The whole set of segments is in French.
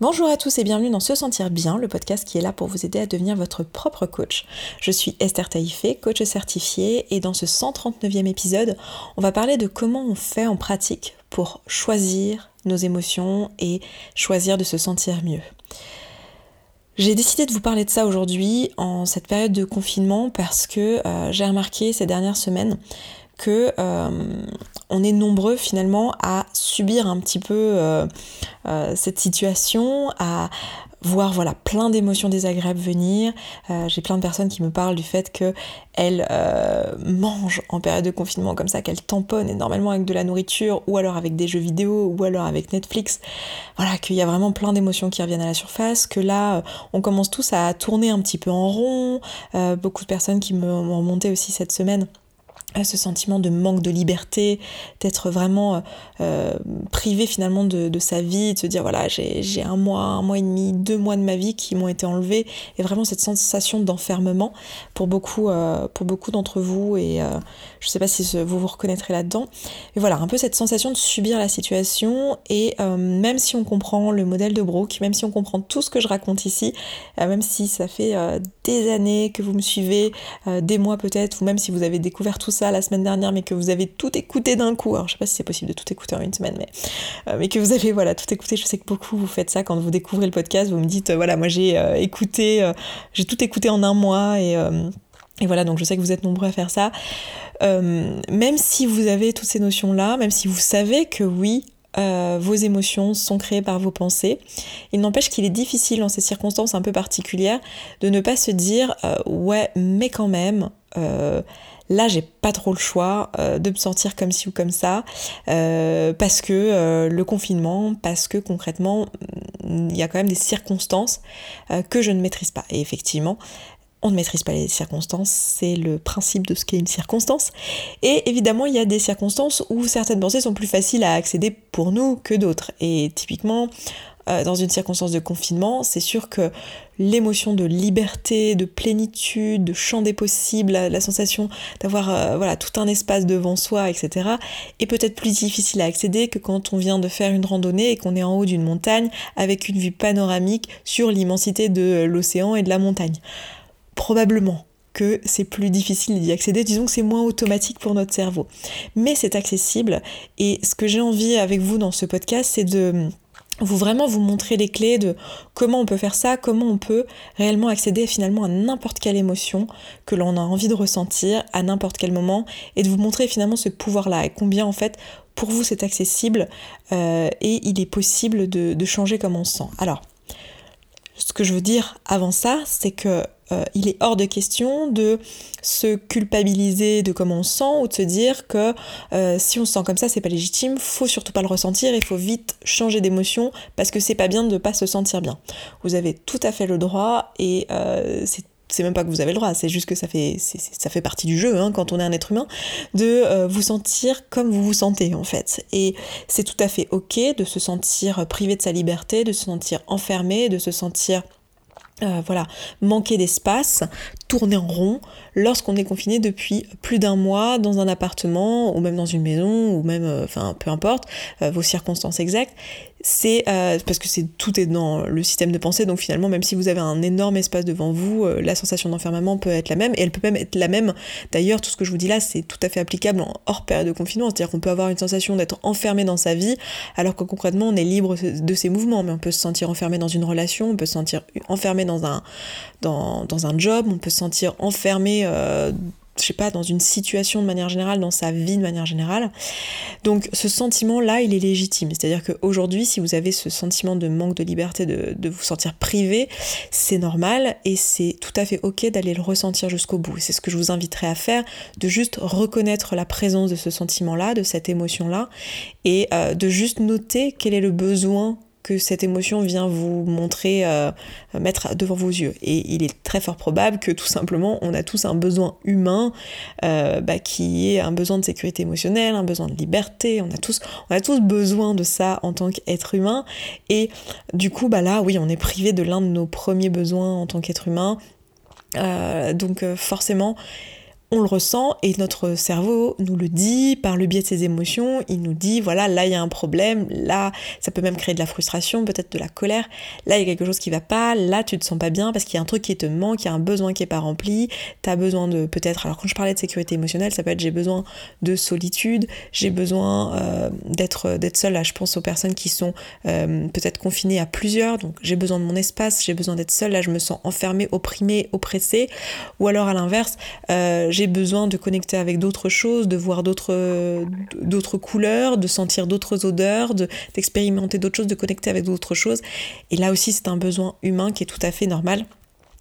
Bonjour à tous et bienvenue dans Se Sentir Bien, le podcast qui est là pour vous aider à devenir votre propre coach. Je suis Esther Taïfé, coach certifiée, et dans ce 139e épisode, on va parler de comment on fait en pratique pour choisir nos émotions et choisir de se sentir mieux. J'ai décidé de vous parler de ça aujourd'hui en cette période de confinement parce que euh, j'ai remarqué ces dernières semaines que euh, on est nombreux finalement à subir un petit peu euh, euh, cette situation, à voir voilà plein d'émotions désagréables venir. J'ai plein de personnes qui me parlent du fait qu'elles mangent en période de confinement comme ça, qu'elles tamponnent énormément avec de la nourriture ou alors avec des jeux vidéo ou alors avec Netflix. Voilà, qu'il y a vraiment plein d'émotions qui reviennent à la surface, que là on commence tous à tourner un petit peu en rond. beaucoup de personnes qui m'ont remonté aussi cette semaine ce sentiment de manque de liberté, d'être vraiment euh, euh, privé finalement de, sa vie, de se dire voilà j'ai un mois, un mois et demi, deux mois de ma vie qui m'ont été enlevés, et vraiment cette sensation d'enfermement pour beaucoup, euh, beaucoup d'entre vous, et je sais pas si vous vous reconnaîtrez là-dedans, et voilà un peu cette sensation de subir la situation, et même si on comprend le modèle de Brooke, même si on comprend tout ce que je raconte ici, même si ça fait des années que vous me suivez, des mois peut-être, ou même si vous avez découvert tout ça, la semaine dernière, mais que vous avez tout écouté d'un coup, alors je sais pas si c'est possible de tout écouter en une semaine, mais, euh, mais que vous avez voilà, tout écouté, je sais que beaucoup vous faites ça quand vous découvrez le podcast, vous me dites, euh, voilà, moi j'ai euh, écouté, j'ai tout écouté en un mois, et, et, voilà, donc je sais que vous êtes nombreux à faire ça. même si vous avez toutes ces notions-là, même si vous savez que oui, vos émotions sont créées par vos pensées. Il n'empêche qu'il est difficile dans ces circonstances un peu particulières de ne pas se dire ouais mais quand même Là, j'ai pas trop le choix euh, de me sentir comme ci ou comme ça, euh, parce que euh, le confinement, parce que concrètement, il y a quand même des circonstances que je ne maîtrise pas. Et effectivement, on ne maîtrise pas les circonstances, c'est le principe de ce qu'est une circonstance. Et évidemment, il y a des circonstances où certaines pensées sont plus faciles à accéder pour nous que d'autres. Et typiquement, euh, dans une circonstance de confinement, c'est sûr que l'émotion de liberté, de plénitude, de champ des possibles, la, sensation d'avoir euh, voilà, tout un espace devant soi, etc., est peut-être plus difficile à accéder que quand on vient de faire une randonnée et qu'on est en haut d'une montagne avec une vue panoramique sur l'immensité de l'océan et de la montagne. Probablement que c'est plus difficile d'y accéder, disons que c'est moins automatique pour notre cerveau. Mais c'est accessible et ce que j'ai envie avec vous dans ce podcast, c'est de vous vraiment vous montrer les clés de comment on peut faire ça, comment on peut réellement accéder finalement à n'importe quelle émotion que l'on a envie de ressentir à n'importe quel moment et de vous montrer finalement ce pouvoir-là et combien en fait pour vous c'est accessible euh, et il est possible de, de changer comme on se sent. Alors, ce que je veux dire avant ça, c'est que euh, il est hors de question de se culpabiliser de comment on se sent ou de se dire que euh, si on se sent comme ça, c'est pas légitime, faut surtout pas le ressentir, il faut vite changer d'émotion parce que c'est pas bien de pas se sentir bien. Vous avez tout à fait le droit et euh, c'est même pas que vous avez le droit, c'est juste que ça fait, ça fait partie du jeu hein, quand on est un être humain, de vous sentir comme vous vous sentez en fait. Et c'est tout à fait ok de se sentir privé de sa liberté, de se sentir enfermé, de se sentir euh, voilà, manquer d'espace, tourner en rond lorsqu'on est confiné depuis plus d'un mois dans un appartement ou même dans une maison ou même, euh, enfin peu importe euh, vos circonstances exactes, c'est parce que c'est tout est dans le système de pensée donc finalement même si vous avez un énorme espace devant vous la sensation d'enfermement peut être la même et elle peut même être la même. D'ailleurs tout ce que je vous dis là c'est tout à fait applicable hors période de confinement c'est-à-dire qu'on peut avoir une sensation d'être enfermé dans sa vie alors que concrètement on est libre de ses mouvements mais on peut se sentir enfermé dans une relation on peut se sentir enfermé dans un, dans, dans un job on peut se sentir enfermé euh, je sais pas, dans une situation de manière générale, dans sa vie de manière générale. Donc ce sentiment-là, il est légitime. C'est-à-dire qu'aujourd'hui, si vous avez ce sentiment de manque de liberté, de, vous sentir privé, c'est normal et c'est tout à fait ok d'aller le ressentir jusqu'au bout. C'est ce que je vous inviterai à faire, de juste reconnaître la présence de ce sentiment-là, de cette émotion-là, et euh, de juste noter quel est le besoin que cette émotion vient vous montrer, euh, mettre devant vos yeux. Et il est très fort probable que tout simplement on a tous un besoin humain euh, bah, qui est un besoin de sécurité émotionnelle, un besoin de liberté. On a tous, on a tous besoin de ça en tant qu'être humain. Et du coup, bah là, oui, on est privé de l'un de nos premiers besoins en tant qu'être humain. Euh, donc forcément, on le ressent et notre cerveau nous le dit par le biais de ses émotions, il nous dit voilà là il y a un problème, là ça peut même créer de la frustration, peut-être de la colère, là il y a quelque chose qui va pas, là tu te sens pas bien parce qu'il y a un truc qui te manque, il y a un besoin qui est pas rempli, tu as besoin de peut-être alors quand je parlais de sécurité émotionnelle, ça peut être j'ai besoin de solitude, j'ai besoin euh, d'être d'être seule, là je pense aux personnes qui sont euh, peut-être confinées à plusieurs, donc j'ai besoin de mon espace, j'ai besoin d'être seule, là je me sens enfermée, opprimée, oppressée, ou alors à l'inverse, euh, j'ai besoin de connecter avec d'autres choses, de voir d'autres d'autres couleurs, de sentir d'autres odeurs, d'expérimenter d'autres choses, de connecter avec d'autres choses. Et là aussi, c'est un besoin humain qui est tout à fait normal.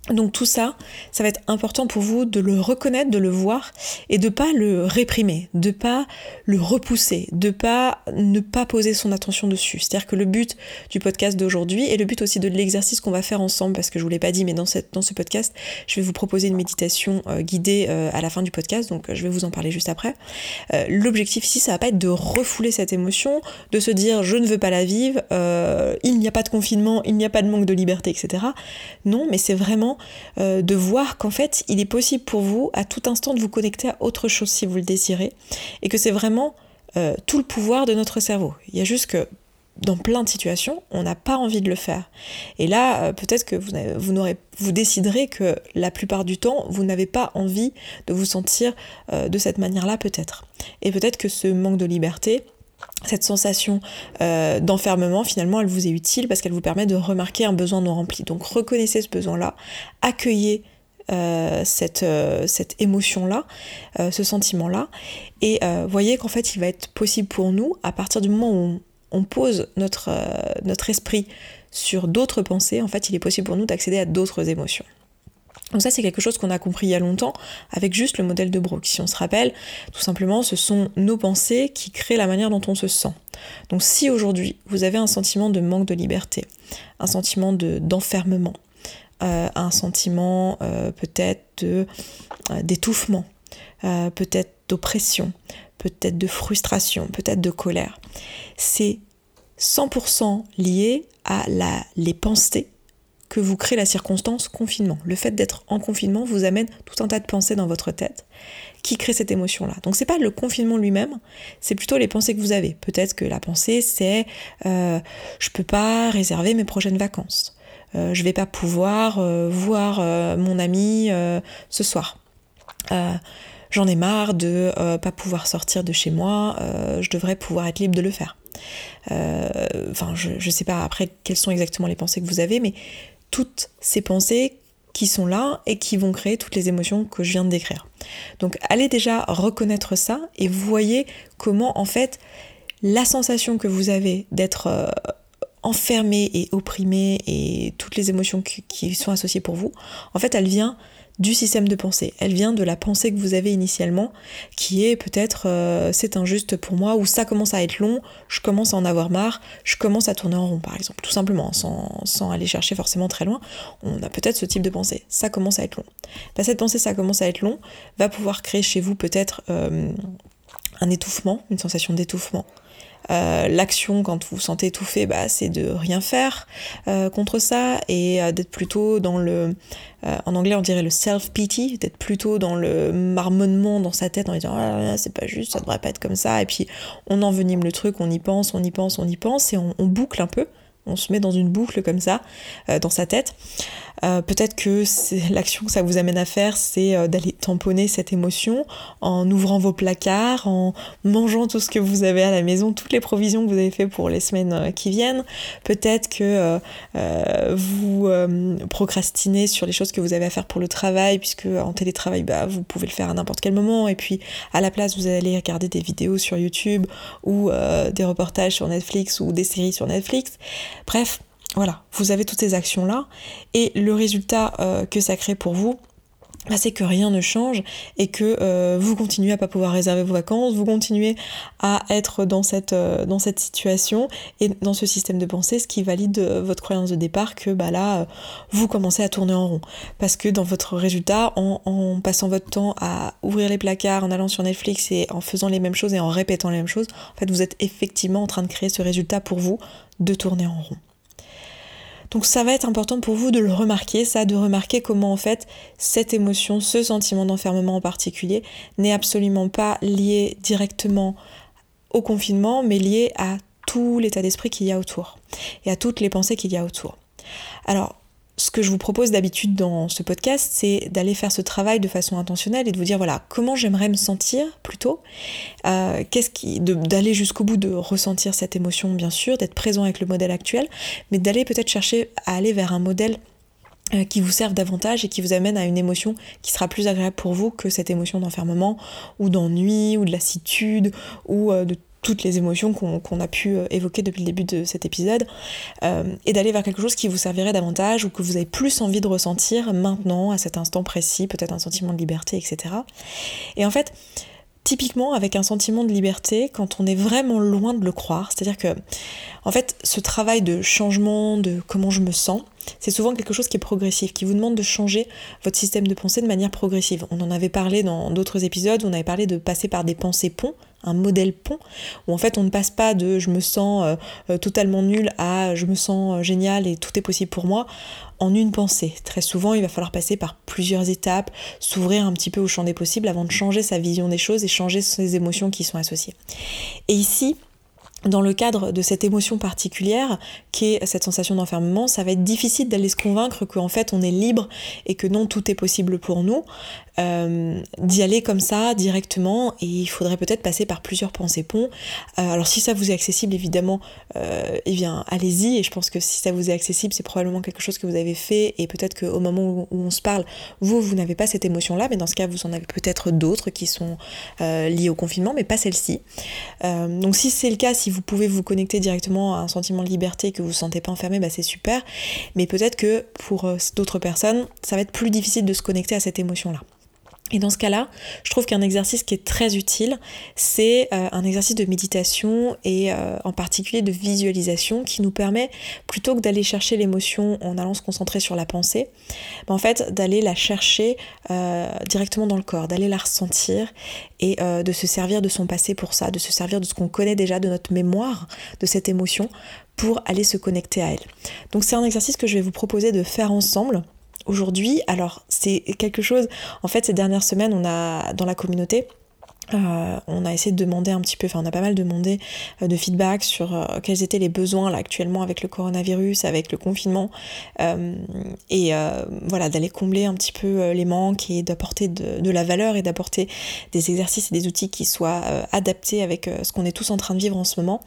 Donc tout ça, ça va être important pour vous de le reconnaître, de le voir et de pas le réprimer, de pas le repousser, de pas ne pas poser son attention dessus. C'est-à-dire que le but du podcast d'aujourd'hui et le but aussi de l'exercice qu'on va faire ensemble, parce que je vous l'ai pas dit, mais dans, ce podcast, je vais vous proposer une méditation euh, guidée euh, à la fin du podcast, donc euh, je vais vous en parler juste après. L'objectif ici, ça va pas être de refouler cette émotion, de se dire je ne veux pas la vivre, il n'y a pas de confinement, il n'y a pas de manque de liberté, etc. Non, mais c'est vraiment euh, de voir qu'en fait, il est possible pour vous à tout instant de vous connecter à autre chose si vous le désirez, et que c'est vraiment euh, tout le pouvoir de notre cerveau. Il y a juste que dans plein de situations, on n'a pas envie de le faire. Et là, euh, peut-être que vous, vous, vous déciderez que la plupart du temps, vous n'avez pas envie de vous sentir de cette manière-là, peut-être. Et peut-être que ce manque de liberté, cette sensation euh, d'enfermement, finalement, elle vous est utile parce qu'elle vous permet de remarquer un besoin non rempli. Donc reconnaissez ce besoin-là, accueillez euh, cette, euh, cette émotion-là, ce sentiment-là, et voyez qu'en fait, il va être possible pour nous, à partir du moment où on, pose notre esprit sur d'autres pensées, en fait, il est possible pour nous d'accéder à d'autres émotions. Donc ça c'est quelque chose qu'on a compris il y a longtemps avec juste le modèle de Brooke. Si on se rappelle, tout simplement ce sont nos pensées qui créent la manière dont on se sent. Donc si aujourd'hui vous avez un sentiment de manque de liberté, un sentiment d'enfermement, euh, un sentiment euh, peut-être euh, d'étouffement, peut-être d'oppression, peut-être de frustration, peut-être de colère, c'est 100% lié à les pensées que vous crée la circonstance confinement. Le fait d'être en confinement vous amène tout un tas de pensées dans votre tête qui créent cette émotion-là. Donc c'est pas le confinement lui-même, c'est plutôt les pensées que vous avez. Peut-être que la pensée c'est euh, je peux pas réserver mes prochaines vacances. Euh, je vais pas pouvoir euh, voir euh, mon ami ce soir. J'en ai marre de pas pouvoir sortir de chez moi, je devrais pouvoir être libre de le faire. Enfin, je, je sais pas après quelles sont exactement les pensées que vous avez, mais toutes ces pensées qui sont là et qui vont créer toutes les émotions que je viens de décrire. Donc allez déjà reconnaître ça et voyez comment en fait la sensation que vous avez d'être euh, enfermé et opprimé et toutes les émotions qui, sont associées pour vous, en fait elle vient du système de pensée. Elle vient de la pensée que vous avez initialement, qui est peut-être euh, c'est injuste pour moi, ou ça commence à être long, je commence à en avoir marre, je commence à tourner en rond par exemple, tout simplement, sans, sans aller chercher forcément très loin, on a peut-être ce type de pensée, ça commence à être long. Bah, cette pensée, ça commence à être long, va pouvoir créer chez vous peut-être euh, un étouffement, une sensation d'étouffement, euh, l'action quand vous vous sentez étouffé, bah, c'est de rien faire euh, contre ça et euh, d'être plutôt dans le, en anglais on dirait le self-pity, d'être plutôt dans le marmonnement dans sa tête en disant ah, c'est pas juste, ça devrait pas être comme ça. Et puis on envenime le truc, on y pense, on y pense, on y pense et on boucle un peu on se met dans une boucle comme ça euh, dans sa tête. Euh, peut-être que l'action que ça vous amène à faire, c'est euh, d'aller tamponner cette émotion en ouvrant vos placards, en mangeant tout ce que vous avez à la maison, toutes les provisions que vous avez fait pour les semaines qui viennent. Peut-être que vous procrastinez sur les choses que vous avez à faire pour le travail, puisque en télétravail, bah, vous pouvez le faire à n'importe quel moment. Et puis à la place, vous allez regarder des vidéos sur YouTube ou des reportages sur Netflix ou des séries sur Netflix. Bref, voilà, vous avez toutes ces actions-là, et le résultat euh, que ça crée pour vous, bah, c'est que rien ne change et que euh, vous continuez à pas pouvoir réserver vos vacances, vous continuez à être dans cette, euh, situation et dans ce système de pensée, ce qui valide votre croyance de départ que bah là, vous commencez à tourner en rond. Parce que dans votre résultat, en, en, passant votre temps à ouvrir les placards, en allant sur Netflix et en faisant les mêmes choses et en répétant les mêmes choses, en fait, vous êtes effectivement en train de créer ce résultat pour vous de tourner en rond. Donc ça va être important pour vous de le remarquer, ça, de remarquer comment en fait cette émotion, ce sentiment d'enfermement en particulier, n'est absolument pas lié directement au confinement, mais lié à tout l'état d'esprit qu'il y a autour et à toutes les pensées qu'il y a autour. Alors, ce que je vous propose d'habitude dans ce podcast, c'est d'aller faire ce travail de façon intentionnelle et de vous dire voilà comment j'aimerais me sentir plutôt, euh, qu'est-ce qui, d'aller jusqu'au bout de ressentir cette émotion bien sûr, d'être présent avec le modèle actuel, mais d'aller peut-être chercher à aller vers un modèle euh, qui vous serve davantage et qui vous amène à une émotion qui sera plus agréable pour vous que cette émotion d'enfermement ou d'ennui ou de lassitude ou euh, de toutes les émotions qu'on a pu euh, évoquer depuis le début de cet épisode, euh, et d'aller vers quelque chose qui vous servirait davantage ou que vous avez plus envie de ressentir maintenant, à cet instant précis, peut-être un sentiment de liberté, etc. Et en fait, typiquement avec un sentiment de liberté, quand on est vraiment loin de le croire, c'est-à-dire que, en fait, ce travail de changement, de comment je me sens, c'est souvent quelque chose qui est progressif, qui vous demande de changer votre système de pensée de manière progressive. On en avait parlé dans d'autres épisodes, on avait parlé de passer par des pensées ponts, un modèle pont, où en fait on ne passe pas de je me sens euh, euh, totalement nul à je me sens euh, génial et tout est possible pour moi en une pensée. Très souvent il va falloir passer par plusieurs étapes, s'ouvrir un petit peu au champ des possibles avant de changer sa vision des choses et changer ses émotions qui sont associées. Et ici, dans le cadre de cette émotion particulière qui est cette sensation d'enfermement, ça va être difficile d'aller se convaincre qu'en fait on est libre et que non tout est possible pour nous. Euh, d'y aller comme ça directement et il faudrait peut-être passer par plusieurs pensées ponts. Euh, alors si ça vous est accessible évidemment, euh, eh bien allez-y et je pense que si ça vous est accessible c'est probablement quelque chose que vous avez fait et peut-être qu'au moment où, on se parle, vous, vous n'avez pas cette émotion-là, mais dans ce cas vous en avez peut-être d'autres qui sont liées au confinement mais pas celle-ci. donc si c'est le cas, si vous pouvez vous connecter directement à un sentiment de liberté que vous ne vous sentez pas enfermé, bah c'est super, mais peut-être que pour d'autres personnes, ça va être plus difficile de se connecter à cette émotion-là. Et dans ce cas-là, je trouve qu'un exercice qui est très utile, c'est euh, un exercice de méditation et euh, en particulier de visualisation qui nous permet, plutôt que d'aller chercher l'émotion en allant se concentrer sur la pensée, ben, en fait d'aller la chercher euh, directement dans le corps, d'aller la ressentir et de se servir de son passé pour ça, de se servir de ce qu'on connaît déjà, de notre mémoire de cette émotion pour aller se connecter à elle. Donc c'est un exercice que je vais vous proposer de faire ensemble aujourd'hui, alors c'est quelque chose, en fait ces dernières semaines, on a dans la communauté, euh, on a essayé de demander un petit peu, enfin on a pas mal demandé euh, de feedback sur euh, quels étaient les besoins là actuellement avec le coronavirus, avec le confinement, et voilà d'aller combler un petit peu les manques et d'apporter de, de, la valeur et d'apporter des exercices et des outils qui soient adaptés avec ce qu'on est tous en train de vivre en ce moment.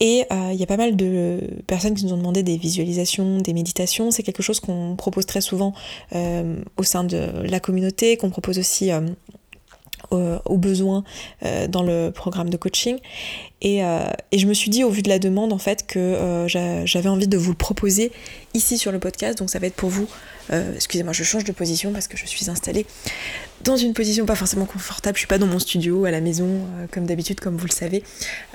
Et euh, il y a pas mal de personnes qui nous ont demandé des visualisations, des méditations. C'est quelque chose qu'on propose très souvent euh, au sein de la communauté, qu'on propose aussi euh, aux besoins dans le programme de coaching. Et, et, je me suis dit, au vu de la demande, en fait, que j'avais envie de vous le proposer ici sur le podcast. Donc ça va être pour vous. Excusez-moi, je change de position parce que je suis installée dans une position pas forcément confortable. Je suis pas dans mon studio, à la maison, euh, comme d'habitude, comme vous le savez.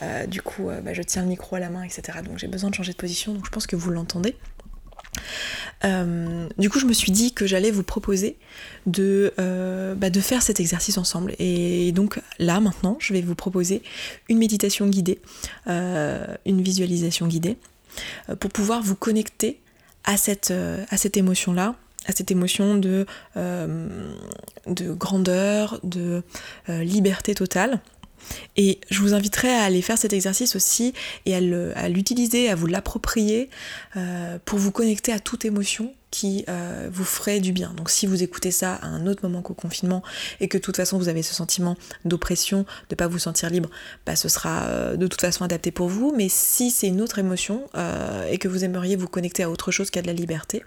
Euh, du coup, euh, bah, je tiens le micro à la main, etc. Donc j'ai besoin de changer de position, donc je pense que vous l'entendez. Du coup, je me suis dit que j'allais vous proposer de, bah, de faire cet exercice ensemble. Et donc là, maintenant, je vais vous proposer une méditation guidée, une visualisation guidée, pour pouvoir vous connecter à cette, cette émotion-là, à cette émotion de, euh, de grandeur, de euh, liberté totale. Et je vous inviterai à aller faire cet exercice aussi et à l'utiliser, à vous l'approprier euh, pour vous connecter à toute émotion qui euh, vous ferait du bien. Donc si vous écoutez ça à un autre moment qu'au confinement et que de toute façon vous avez ce sentiment d'oppression, de ne pas vous sentir libre, bah, ce sera euh, de toute façon adapté pour vous. Mais si c'est une autre émotion euh, et que vous aimeriez vous connecter à autre chose qu'à de la liberté,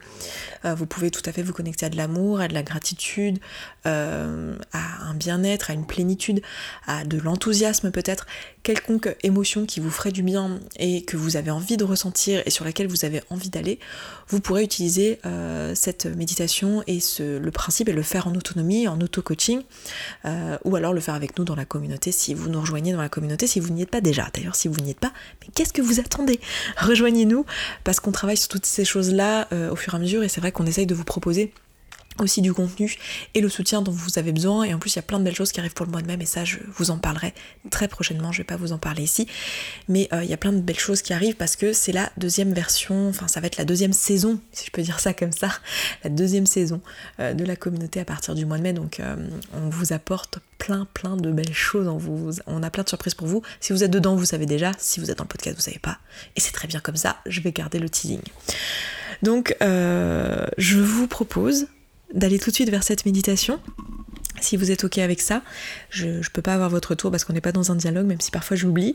vous pouvez tout à fait vous connecter à de l'amour, à de la gratitude, à un bien-être, à une plénitude, à de l'enthousiasme peut-être, quelconque émotion qui vous ferait du bien et que vous avez envie de ressentir et sur laquelle vous avez envie d'aller, vous pourrez utiliser cette méditation et ce, le principe est le faire en autonomie, en auto-coaching, euh, ou alors le faire avec nous dans la communauté si vous nous rejoignez dans la communauté, si vous n'y êtes pas déjà. D'ailleurs, si vous n'y êtes pas, mais qu'est-ce que vous attendez? Rejoignez-nous parce qu'on travaille sur toutes ces choses-là euh, au fur et à mesure et c'est vrai qu'on essaye de vous proposer aussi du contenu et le soutien dont vous avez besoin. Et en plus il y a plein de belles choses qui arrivent pour le mois de mai mais ça je vous en parlerai très prochainement. Je vais pas vous en parler ici. Mais euh, il y a plein de belles choses qui arrivent parce que c'est la deuxième version enfin ça va être la deuxième saison si je peux dire ça comme ça la deuxième saison euh, de la communauté à partir du mois de mai. Donc euh, on vous apporte plein plein de belles choses. On, vous, on a plein de surprises pour vous. Si vous êtes dedans vous savez déjà. Si vous êtes dans le podcast vous savez pas. Et c'est très bien comme ça. Je vais garder le teasing. Donc je vous propose d'aller tout de suite vers cette méditation. Si vous êtes ok avec ça, je ne peux pas avoir votre tour parce qu'on n'est pas dans un dialogue, même si parfois j'oublie.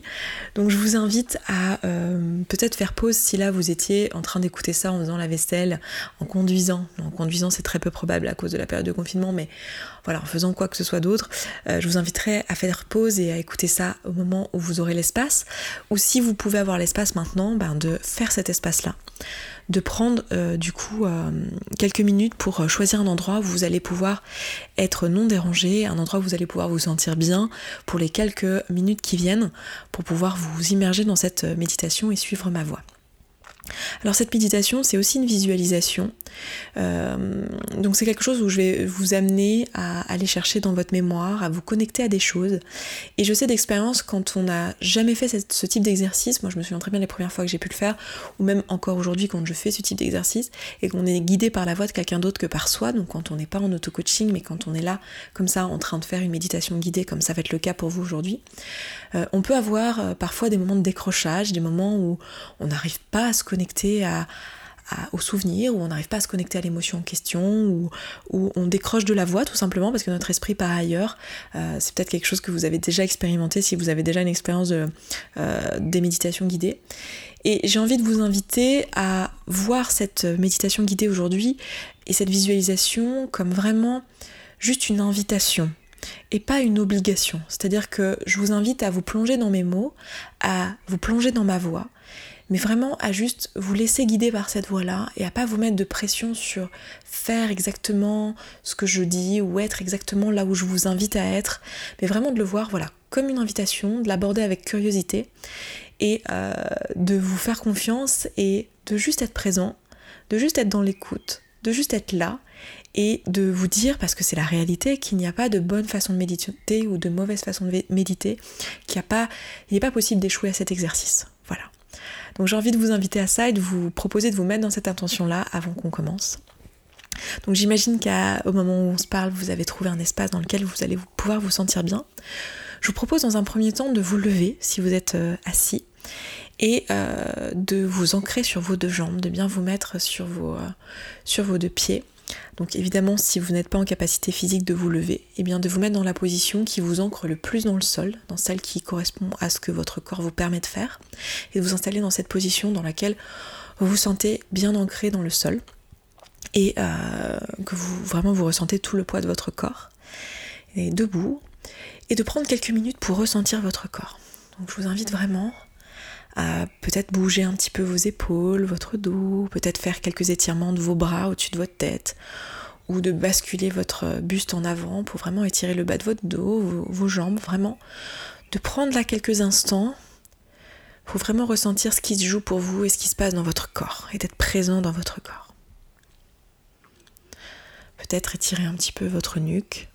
Donc je vous invite à euh, peut-être faire pause si là vous étiez en train d'écouter ça en faisant la vaisselle, en conduisant. En conduisant c'est très peu probable à cause de la période de confinement, mais voilà, en faisant quoi que ce soit d'autre, euh, je vous inviterai à faire pause et à écouter ça au moment où vous aurez l'espace. Ou si vous pouvez avoir l'espace maintenant, ben, de faire cet espace-là de prendre euh, du coup euh, quelques minutes pour euh, choisir un endroit où vous allez pouvoir être non dérangé, un endroit où vous allez pouvoir vous sentir bien pour les quelques minutes qui viennent, pour pouvoir vous immerger dans cette méditation et suivre ma voix. Alors cette méditation, c'est aussi une visualisation. Euh, donc c'est quelque chose où je vais vous amener à aller chercher dans votre mémoire, à vous connecter à des choses. Et je sais d'expérience quand on n'a jamais fait ce type d'exercice, moi je me souviens très bien les premières fois que j'ai pu le faire, ou même encore aujourd'hui quand je fais ce type d'exercice, et qu'on est guidé par la voix de quelqu'un d'autre que par soi, donc quand on n'est pas en auto-coaching, mais quand on est là comme ça en train de faire une méditation guidée, comme ça va être le cas pour vous aujourd'hui, euh, on peut avoir euh, parfois des moments de décrochage, des moments où on n'arrive pas à se connecter à, souvenir, où on n'arrive pas à se connecter à l'émotion en question, où, on décroche de la voix tout simplement parce que notre esprit part ailleurs. Euh, c'est peut-être quelque chose que vous avez déjà expérimenté si vous avez déjà une expérience de, des méditations guidées. Et j'ai envie de vous inviter à voir cette méditation guidée aujourd'hui et cette visualisation comme vraiment juste une invitation et pas une obligation. C'est-à-dire que je vous invite à vous plonger dans mes mots, à vous plonger dans ma voix, mais vraiment à juste vous laisser guider par cette voix-là et à pas vous mettre de pression sur faire exactement ce que je dis ou être exactement là où je vous invite à être, mais vraiment de le voir voilà comme une invitation, de l'aborder avec curiosité et euh, de vous faire confiance et de juste être présent, de juste être dans l'écoute, de juste être là et de vous dire, parce que c'est la réalité, qu'il n'y a pas de bonne façon de méditer ou de mauvaise façon de méditer, qu'il n'y pas, n'est pas possible d'échouer à cet exercice. Voilà. Donc j'ai envie de vous inviter à ça et de vous proposer de vous mettre dans cette intention-là avant qu'on commence. Donc j'imagine qu'au moment où on se parle, vous avez trouvé un espace dans lequel vous allez pouvoir vous sentir bien. Je vous propose dans un premier temps de vous lever si vous êtes euh, assis et euh, de vous ancrer sur vos deux jambes, de bien vous mettre sur vos, euh, sur vos deux pieds donc évidemment, si vous n'êtes pas en capacité physique de vous lever, et eh bien de vous mettre dans la position qui vous ancre le plus dans le sol, dans celle qui correspond à ce que votre corps vous permet de faire, et de vous installer dans cette position dans laquelle vous vous sentez bien ancré dans le sol et euh, que vous vraiment vous ressentez tout le poids de votre corps. Et debout, et de prendre quelques minutes pour ressentir votre corps. Donc je vous invite vraiment à peut-être bouger un petit peu vos épaules, votre dos, peut-être faire quelques étirements de vos bras au-dessus de votre tête, ou de basculer votre buste en avant pour vraiment étirer le bas de votre dos, vos, jambes, vraiment de prendre là quelques instants pour vraiment ressentir ce qui se joue pour vous et ce qui se passe dans votre corps, et d'être présent dans votre corps. Peut-être étirer un petit peu votre nuque,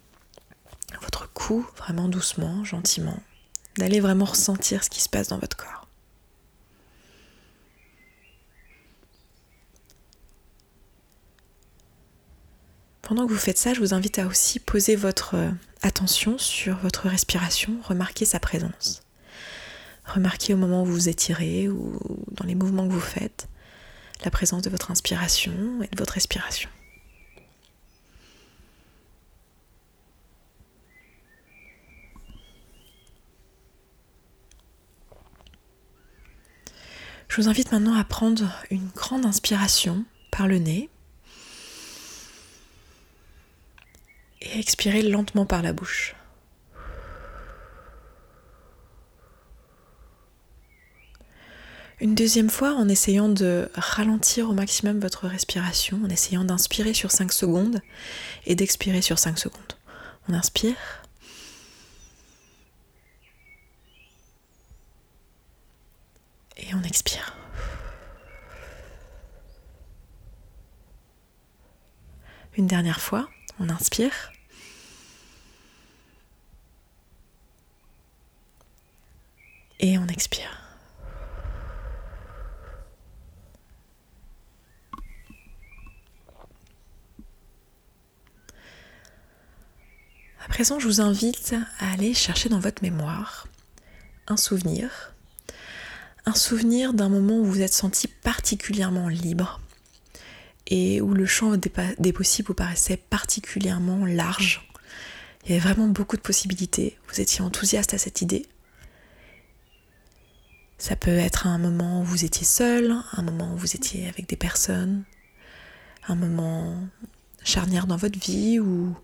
votre cou, vraiment doucement, gentiment, d'aller vraiment ressentir ce qui se passe dans votre corps. Pendant que vous faites ça, je vous invite à aussi poser votre euh, attention sur votre respiration, remarquer sa présence. Remarquez au moment où vous étirez ou dans les mouvements que vous faites la présence de votre inspiration et de votre expiration. Je vous invite maintenant à prendre une grande inspiration par le nez et expirez lentement par la bouche. Une deuxième fois en essayant de ralentir au maximum votre respiration, en essayant d'inspirer sur 5 secondes et d'expirer sur 5 secondes. On inspire. Et on expire. Une dernière fois, on inspire. Et on expire. À présent, je vous invite à aller chercher dans votre mémoire un souvenir. Un souvenir d'un moment où vous vous êtes senti particulièrement libre et où le champ des possibles vous paraissait particulièrement large. Il y avait vraiment beaucoup de possibilités. Vous étiez enthousiaste à cette idée. Ça peut être un moment où vous étiez seul, un moment où vous étiez avec des personnes, un moment charnière dans votre vie ou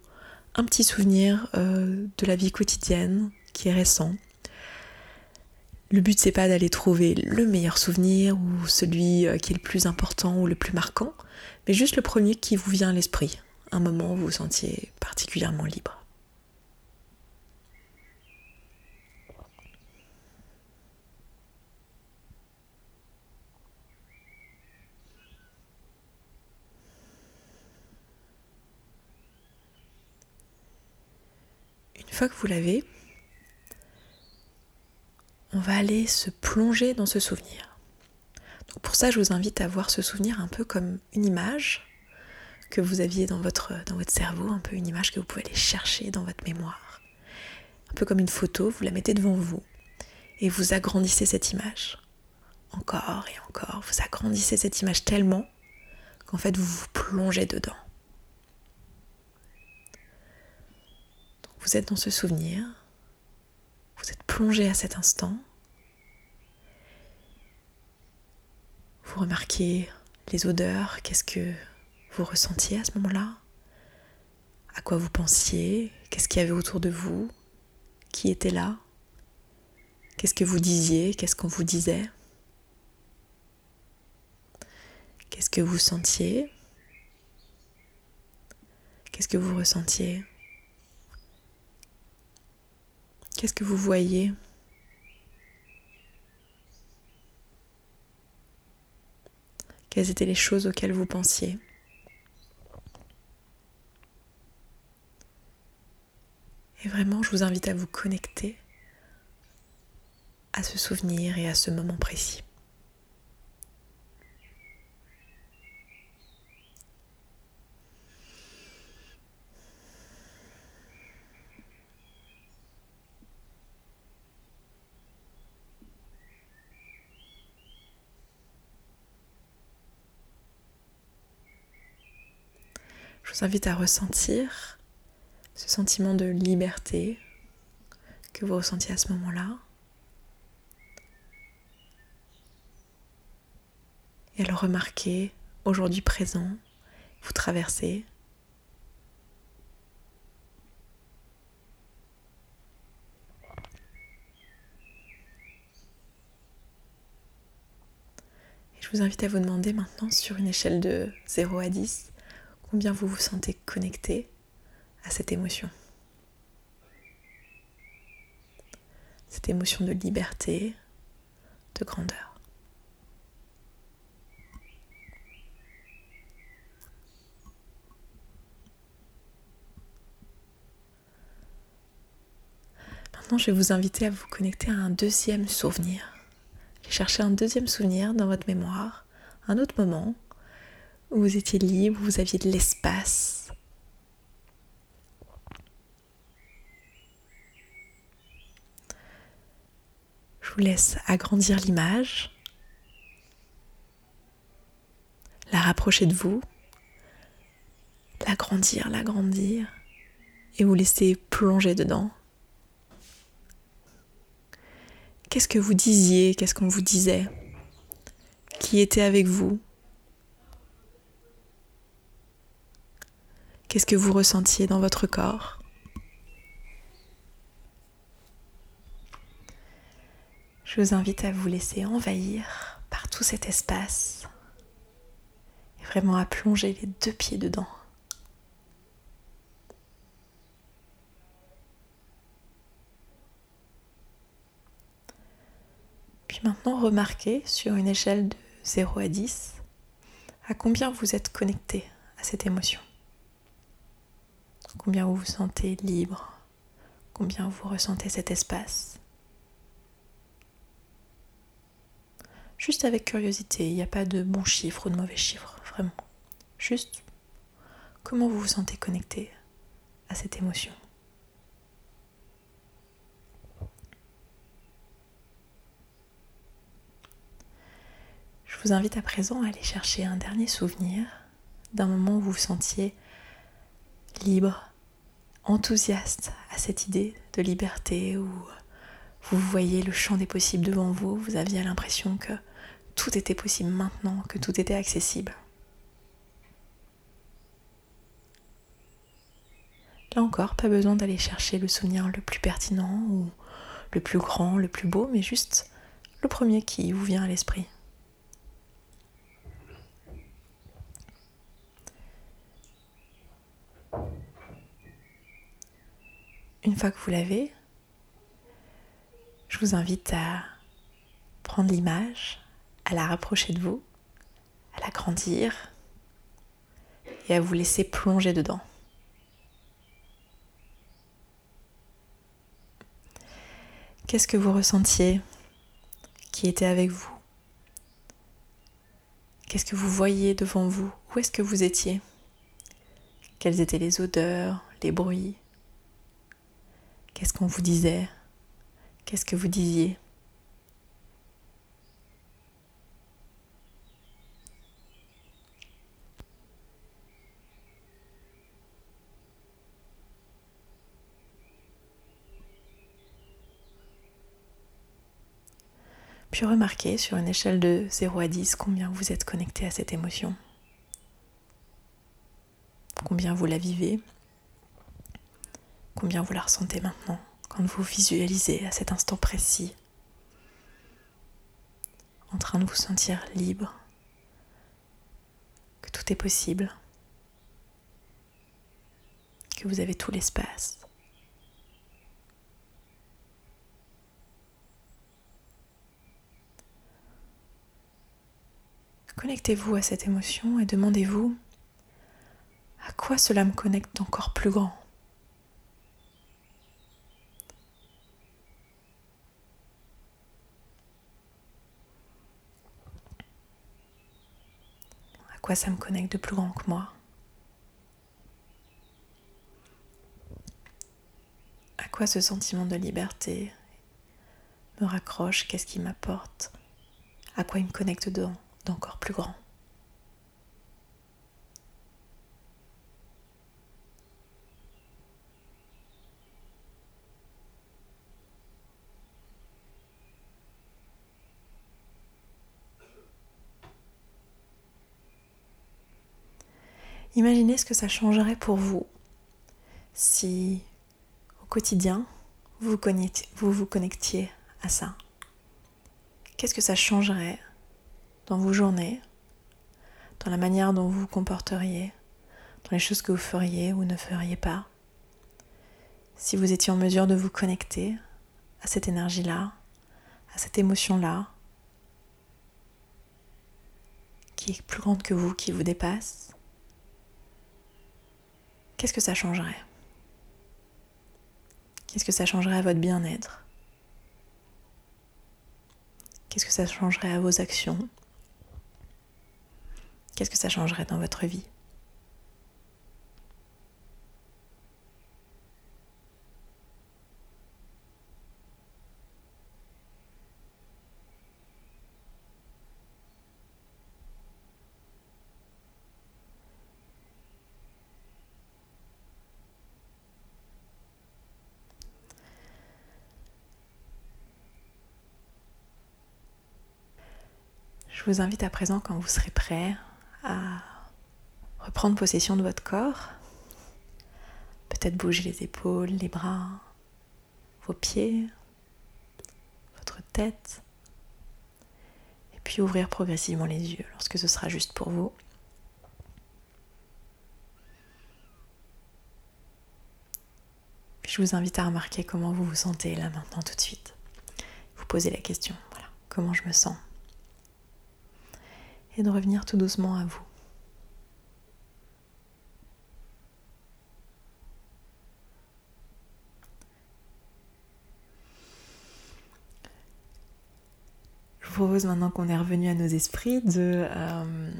un petit souvenir euh, de la vie quotidienne qui est récent. Le but c'est pas d'aller trouver le meilleur souvenir ou celui euh, qui est le plus important ou le plus marquant, mais juste le premier qui vous vient à l'esprit, un moment où vous vous sentiez particulièrement libre. Une fois que vous l'avez, on va aller se plonger dans ce souvenir. Pour ça, je vous invite à voir ce souvenir un peu comme une image que vous aviez dans votre, dans votre cerveau, un peu une image que vous pouvez aller chercher dans votre mémoire. Un peu comme une photo, vous la mettez devant vous et vous agrandissez cette image. Encore et encore, vous agrandissez cette image tellement qu'en fait vous vous plongez dedans. vous êtes dans ce souvenir, vous êtes plongé à cet instant, vous remarquez les odeurs, qu'est-ce que vous ressentiez à ce moment-là, à quoi vous pensiez, qu'est-ce qu'il y avait autour de vous, qui était là, qu'est-ce que vous disiez, qu'est-ce qu'on vous disait, qu'est-ce que vous sentiez, qu'est-ce que vous ressentiez? Qu'est-ce que vous voyez Quelles étaient les choses auxquelles vous pensiez Et vraiment, je vous invite à vous connecter à ce souvenir et à ce moment précis. Je vous invite à ressentir ce sentiment de liberté que vous ressentiez à ce moment-là. Et à le remarquer aujourd'hui présent, vous traversez. Je vous invite à vous demander maintenant sur une échelle de 0 à 10 combien vous vous sentez connecté à cette émotion. Cette émotion de liberté, de grandeur. Maintenant, je vais vous inviter à vous connecter à un deuxième souvenir. Cherchez un deuxième souvenir dans votre mémoire, un autre moment vous étiez libre, vous aviez de l'espace. Je vous laisse agrandir l'image, la rapprocher de vous, l'agrandir, l'agrandir, et vous laisser plonger dedans. Qu'est-ce que vous disiez Qu'est-ce qu'on vous disait? Qui était avec vous? Qu'est-ce que vous ressentiez dans votre corps? Je vous invite à vous laisser envahir par tout cet espace et vraiment à plonger les deux pieds dedans. Puis maintenant, remarquez sur une échelle de 0 à 10 à combien vous êtes connecté à cette émotion. Combien vous vous sentez libre, combien vous ressentez cet espace? Juste avec curiosité, il n'y a pas de bon chiffre ou de mauvais chiffre, vraiment. Juste comment vous vous sentez connecté à cette émotion? Je vous invite à présent à aller chercher un dernier souvenir d'un moment où vous vous sentiez libre, enthousiaste à cette idée de liberté, où vous voyez le champ des possibles devant vous, vous aviez l'impression que tout était possible maintenant, que tout était accessible. Là encore, pas besoin d'aller chercher le souvenir le plus pertinent ou le plus grand, le plus beau, mais juste le premier qui vous vient à l'esprit. Une fois que vous l'avez, je vous invite à prendre l'image, à la rapprocher de vous, à la grandir et à vous laisser plonger dedans. Qu'est-ce que vous ressentiez qui était avec vous? Qu'est-ce que vous voyez devant vous? Où est-ce que vous étiez? Quelles étaient les odeurs, les bruits? Qu'est-ce qu'on vous disait? Qu'est-ce que vous disiez? Puis remarquez sur une échelle de 0 à 10 combien vous êtes connecté à cette émotion? Combien vous la vivez? Combien vous la ressentez maintenant quand vous visualisez à cet instant précis en train de vous sentir libre, que tout est possible, que vous avez tout l'espace. Connectez-vous à cette émotion et demandez-vous à quoi cela me connecte encore plus grand. Quoi ça me connecte de plus grand que moi. À quoi ce sentiment de liberté me raccroche? Qu'est-ce qui m'apporte? À quoi il me connecte d'encore plus grand? Imaginez ce que ça changerait pour vous si au quotidien vous vous, connectiez, à ça. Qu'est-ce que ça changerait dans vos journées, dans la manière dont vous vous comporteriez, dans les choses que vous feriez ou ne feriez pas Si vous étiez en mesure de vous connecter à cette énergie-là, à cette émotion-là, qui est plus grande que vous, qui vous dépasse, qu'est-ce que ça changerait? Qu'est-ce que ça changerait à votre bien-être? Qu'est-ce que ça changerait à vos actions? Qu'est-ce que ça changerait dans votre vie? Je vous invite à présent, quand vous serez prêt, à reprendre possession de votre corps. Peut-être bouger les épaules, les bras, vos pieds, votre tête. Et puis ouvrir progressivement les yeux lorsque ce sera juste pour vous. Je vous invite à remarquer comment vous vous sentez là maintenant tout de suite. Vous posez la question, voilà, comment je me sens et de revenir tout doucement à vous. Je vous propose maintenant qu'on est revenu à nos esprits de euh,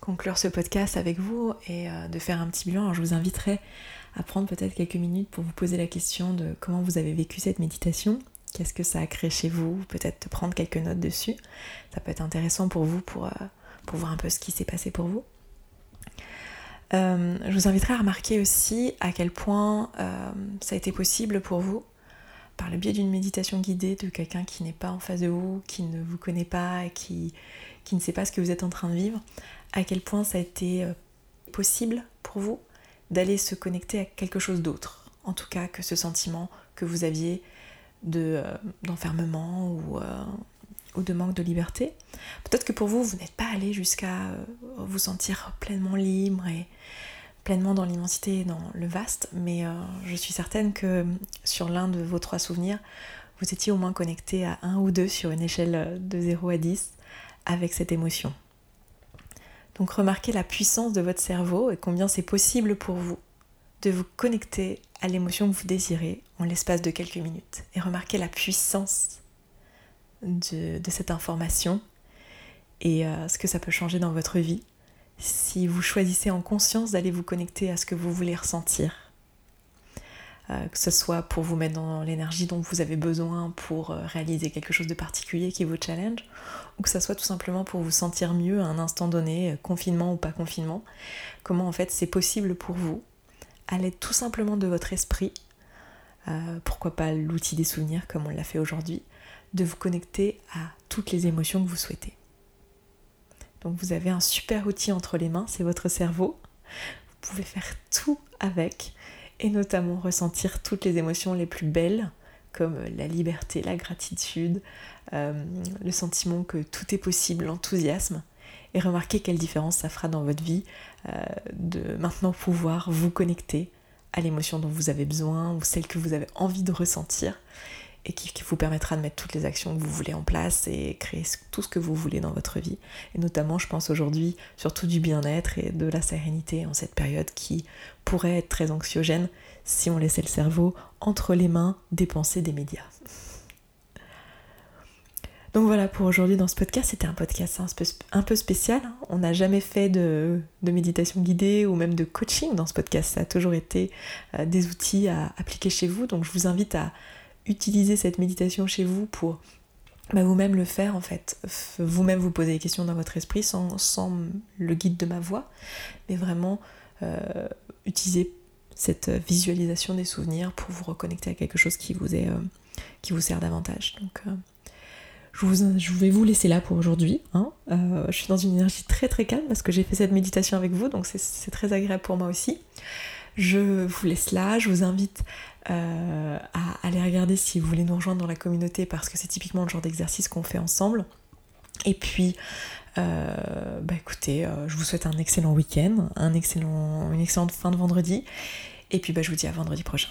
conclure ce podcast avec vous et euh, de faire un petit bilan. Alors je vous inviterai à prendre peut-être quelques minutes pour vous poser la question de comment vous avez vécu cette méditation, qu'est-ce que ça a créé chez vous, peut-être prendre quelques notes dessus. Ça peut être intéressant pour vous pour euh, pour voir un peu ce qui s'est passé pour vous. je vous inviterai à remarquer aussi à quel point ça a été possible pour vous par le biais d'une méditation guidée de quelqu'un qui n'est pas en face de vous, qui ne vous connaît pas, qui, qui ne sait pas ce que vous êtes en train de vivre, à quel point ça a été euh, possible pour vous d'aller se connecter à quelque chose d'autre, en tout cas que ce sentiment que vous aviez de, euh, d'enfermement ou, euh, ou, de manque de liberté. Peut-être que pour vous, vous n'êtes pas allé jusqu'à vous sentir pleinement libre et pleinement dans l'immensité et dans le vaste, mais euh, je suis certaine que sur l'un de vos trois souvenirs, vous étiez au moins connecté à un ou deux sur une échelle de 0 à 10 avec cette émotion. Donc remarquez la puissance de votre cerveau et combien c'est possible pour vous de vous connecter à l'émotion que vous désirez en l'espace de quelques minutes. Et remarquez la puissance de, cette information et euh, ce que ça peut changer dans votre vie si vous choisissez en conscience d'aller vous connecter à ce que vous voulez ressentir. Euh, que ce soit pour vous mettre dans l'énergie dont vous avez besoin pour euh, réaliser quelque chose de particulier qui vous challenge, ou que ce soit tout simplement pour vous sentir mieux à un instant donné, confinement ou pas confinement, comment en fait c'est possible pour vous, à l'aide tout simplement de votre esprit, pourquoi pas l'outil des souvenirs comme on l'a fait aujourd'hui, de vous connecter à toutes les émotions que vous souhaitez. Donc vous avez un super outil entre les mains, c'est votre cerveau. Vous pouvez faire tout avec et notamment ressentir toutes les émotions les plus belles comme la liberté, la gratitude, euh, le sentiment que tout est possible, l'enthousiasme et remarquer quelle différence ça fera dans votre vie euh, de maintenant pouvoir vous connecter à l'émotion dont vous avez besoin ou celle que vous avez envie de ressentir et qui, vous permettra de mettre toutes les actions que vous voulez en place et créer tout ce que vous voulez dans votre vie. Et notamment, je pense aujourd'hui surtout du bien-être et de la sérénité en cette période qui pourrait être très anxiogène si on laissait le cerveau entre les mains des pensées des médias. Donc voilà pour aujourd'hui dans ce podcast, c'était un podcast un peu, spécial. On n'a jamais fait de, méditation guidée ou même de coaching dans ce podcast. Ça a toujours été euh, des outils à appliquer chez vous. Donc je vous invite à utiliser cette méditation chez vous pour bah, vous-même le faire en fait, vous-même vous poser des questions dans votre esprit sans, le guide de ma voix, mais vraiment euh, utiliser cette visualisation des souvenirs pour vous reconnecter à quelque chose qui vous, est, euh, qui vous sert davantage. Donc euh, je, je, vais vous laisser là pour aujourd'hui. Hein. je suis dans une énergie très très calme parce que j'ai fait cette méditation avec vous, donc c'est très agréable pour moi aussi. Je vous laisse là, je vous invite euh, à aller regarder si vous voulez nous rejoindre dans la communauté parce que c'est typiquement le genre d'exercice qu'on fait ensemble. Et puis, euh, bah écoutez, euh, je vous souhaite un excellent week-end, une excellente fin de vendredi. Et puis bah, je vous dis à vendredi prochain.